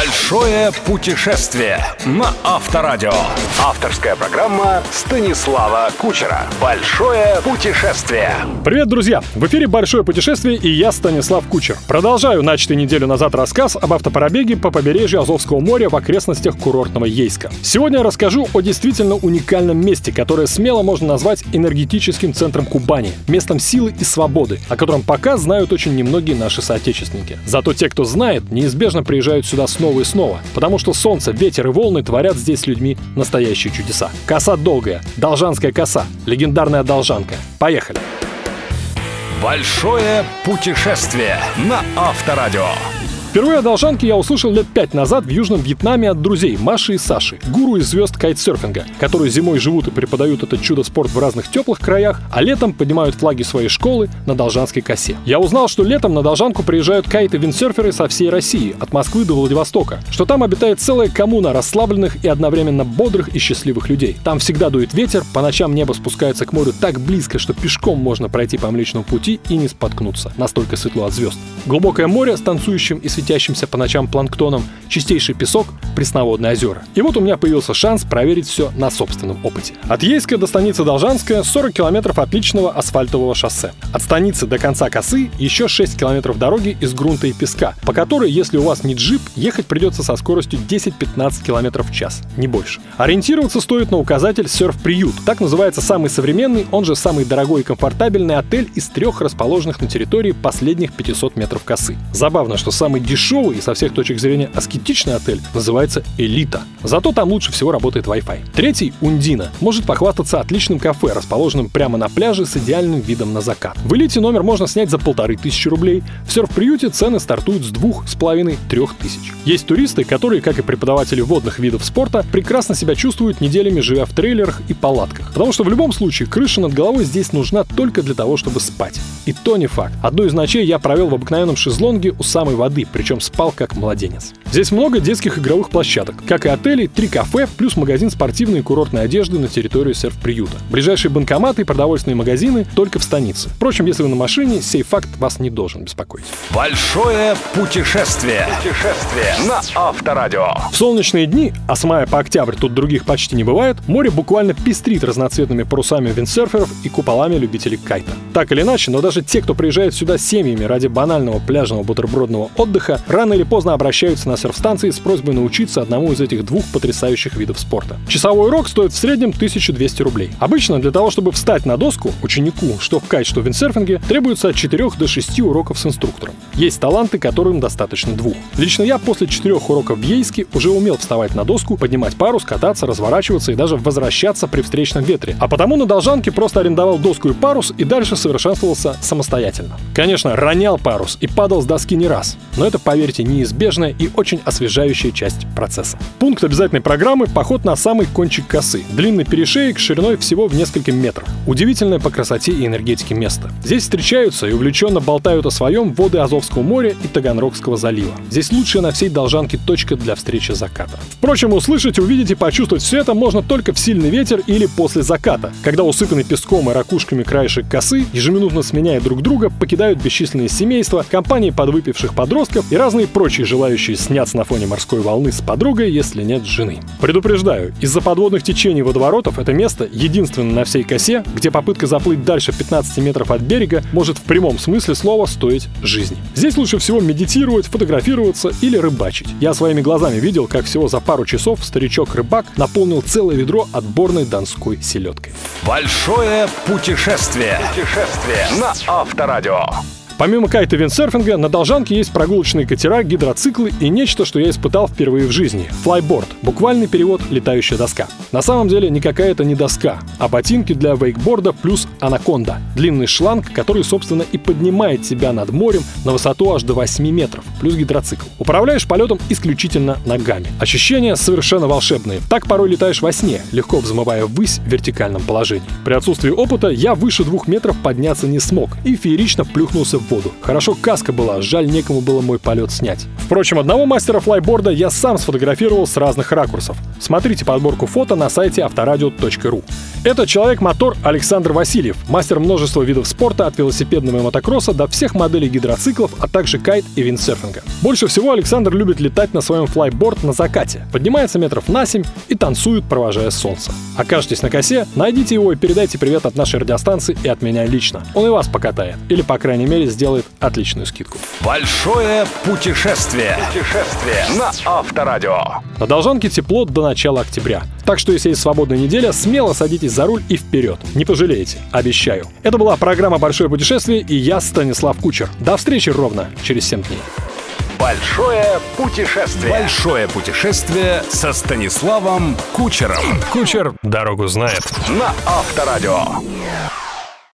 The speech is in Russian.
Большое путешествие на Авторадио. Авторская программа Станислава Кучера. Большое путешествие. Привет, друзья! В эфире «Большое путешествие» и я, Станислав Кучер. Продолжаю начатый неделю назад рассказ об автопробеге по побережью Азовского моря в окрестностях курортного Ейска. Сегодня я расскажу о действительно уникальном месте, которое смело можно назвать энергетическим центром Кубани, местом силы и свободы, о котором пока знают очень немногие наши соотечественники. Зато те, кто знает, неизбежно приезжают сюда снова и снова, потому что солнце, ветер и волны творят здесь с людьми настоящие чудеса. Коса долгая, должанская коса, легендарная должанка. Поехали! Большое путешествие на Авторадио. Впервые о должанке я услышал лет пять назад в Южном Вьетнаме от друзей Маши и Саши, гуру и звезд кайтсерфинга, которые зимой живут и преподают этот чудо-спорт в разных теплых краях, а летом поднимают флаги своей школы на Должанской косе. Я узнал, что летом на Должанку приезжают кайты-виндсерферы со всей России, от Москвы до Владивостока, что там обитает целая коммуна расслабленных и одновременно бодрых и счастливых людей. Там всегда дует ветер, по ночам небо спускается к морю так близко, что пешком можно пройти по Млечному пути и не споткнуться. Настолько светло от звезд. Глубокое море с танцующим и светящимся по ночам планктоном, чистейший песок, пресноводные озера. И вот у меня появился шанс проверить все на собственном опыте. От Ейска до станицы Должанская 40 километров отличного асфальтового шоссе. От станицы до конца косы еще 6 километров дороги из грунта и песка, по которой, если у вас не джип, ехать придется со скоростью 10-15 километров в час, не больше. Ориентироваться стоит на указатель «Серф-приют». Так называется самый современный, он же самый дорогой и комфортабельный отель из трех расположенных на территории последних 500 метров косы. Забавно, что самый дешевый и со всех точек зрения аскетичный отель называется «Элита». Зато там лучше всего работает Wi-Fi. Третий — «Ундина». Может похвастаться отличным кафе, расположенным прямо на пляже с идеальным видом на закат. В «Элите» номер можно снять за полторы тысячи рублей. В серф-приюте цены стартуют с двух с половиной трех тысяч. Есть туристы, которые, как и преподаватели водных видов спорта, прекрасно себя чувствуют неделями живя в трейлерах и палатках. Потому что в любом случае крыша над головой здесь нужна только для того, чтобы спать. И то не факт. Одну из ночей я провел в обыкновенном шезлонге у самой воды, причем спал как младенец. Здесь много детских игровых площадок. Как и отелей, три кафе, плюс магазин спортивной и курортной одежды на территории серф-приюта. Ближайшие банкоматы и продовольственные магазины только в станице. Впрочем, если вы на машине, сей факт вас не должен беспокоить. Большое путешествие. Путешествие на Авторадио. В солнечные дни, а с мая по октябрь тут других почти не бывает, море буквально пестрит разноцветными парусами виндсерферов и куполами любителей кайта. Так или иначе, но даже те, кто приезжает сюда семьями ради банального пляжного бутербродного отдыха, рано или поздно обращаются на серф-станции с просьбой научиться одному из этих двух потрясающих видов спорта. Часовой урок стоит в среднем 1200 рублей. Обычно для того, чтобы встать на доску, ученику, что в кайт, что в виндсерфинге, требуется от 4 до 6 уроков с инструктором. Есть таланты, которым достаточно двух. Лично я после четырех уроков в Ейске уже умел вставать на доску, поднимать парус, кататься, разворачиваться и даже возвращаться при встречном ветре. А потому на Должанке просто арендовал доску и парус и дальше совершенствовался самостоятельно. Конечно, ронял парус и падал с доски не раз. Но это, поверьте, неизбежная и очень освежающая часть процесса. Пункт обязательной программы – поход на самый кончик косы. Длинный перешеек шириной всего в несколько метров. Удивительное по красоте и энергетике место. Здесь встречаются и увлеченно болтают о своем воды Азовского моря и Таганрогского залива. Здесь лучшая на всей Должанке точка для встречи заката. Впрочем, услышать, увидеть и почувствовать все это можно только в сильный ветер или после заката, когда усыпанный песком и ракушками краешек косы, ежеминутно сменяя друг друга, покидают бесчисленные семейства, компании подвыпивших подростков и разные прочие желающие сняться на фоне морской волны с подругой, если нет жены. Предупреждаю, из-за подводных течений водоворотов это место единственное на всей косе, где попытка заплыть дальше 15 метров от берега может в прямом смысле слова стоить жизни. Здесь лучше всего медитировать, фотографироваться или рыбачить. Я своими глазами видел, как всего за пару часов старичок-рыбак наполнил целое ведро отборной донской селедкой. Большое путешествие. Путешествие на Авторадио. Помимо кайта виндсерфинга, на Должанке есть прогулочные катера, гидроциклы и нечто, что я испытал впервые в жизни — флайборд. Буквальный перевод — летающая доска. На самом деле никакая это не доска, а ботинки для вейкборда плюс анаконда. Длинный шланг, который, собственно, и поднимает тебя над морем на высоту аж до 8 метров, плюс гидроцикл. Управляешь полетом исключительно ногами. Ощущения совершенно волшебные. Так порой летаешь во сне, легко взмывая ввысь в вертикальном положении. При отсутствии опыта я выше двух метров подняться не смог и феерично плюхнулся в воду. Хорошо каска была, жаль некому было мой полет снять. Впрочем, одного мастера флайборда я сам сфотографировал с разных ракурсов. Смотрите подборку фото на сайте авторадио.ру. Это человек-мотор Александр Васильев, мастер множества видов спорта от велосипедного и мотокросса до всех моделей гидроциклов, а также кайт и виндсерфинга. Больше всего Александр любит летать на своем флайборд на закате, поднимается метров на 7 и танцует, провожая солнце. Окажетесь на косе, найдите его и передайте привет от нашей радиостанции и от меня лично. Он и вас покатает, или, по крайней мере, сделает отличную скидку. Большое путешествие. Путешествие на Авторадио. На Должанке тепло до начала октября. Так что, если есть свободная неделя, смело садитесь за руль и вперед. Не пожалеете, обещаю. Это была программа «Большое путешествие» и я, Станислав Кучер. До встречи ровно через 7 дней. Большое путешествие. Большое путешествие со Станиславом Кучером. Кучер дорогу знает. На Авторадио.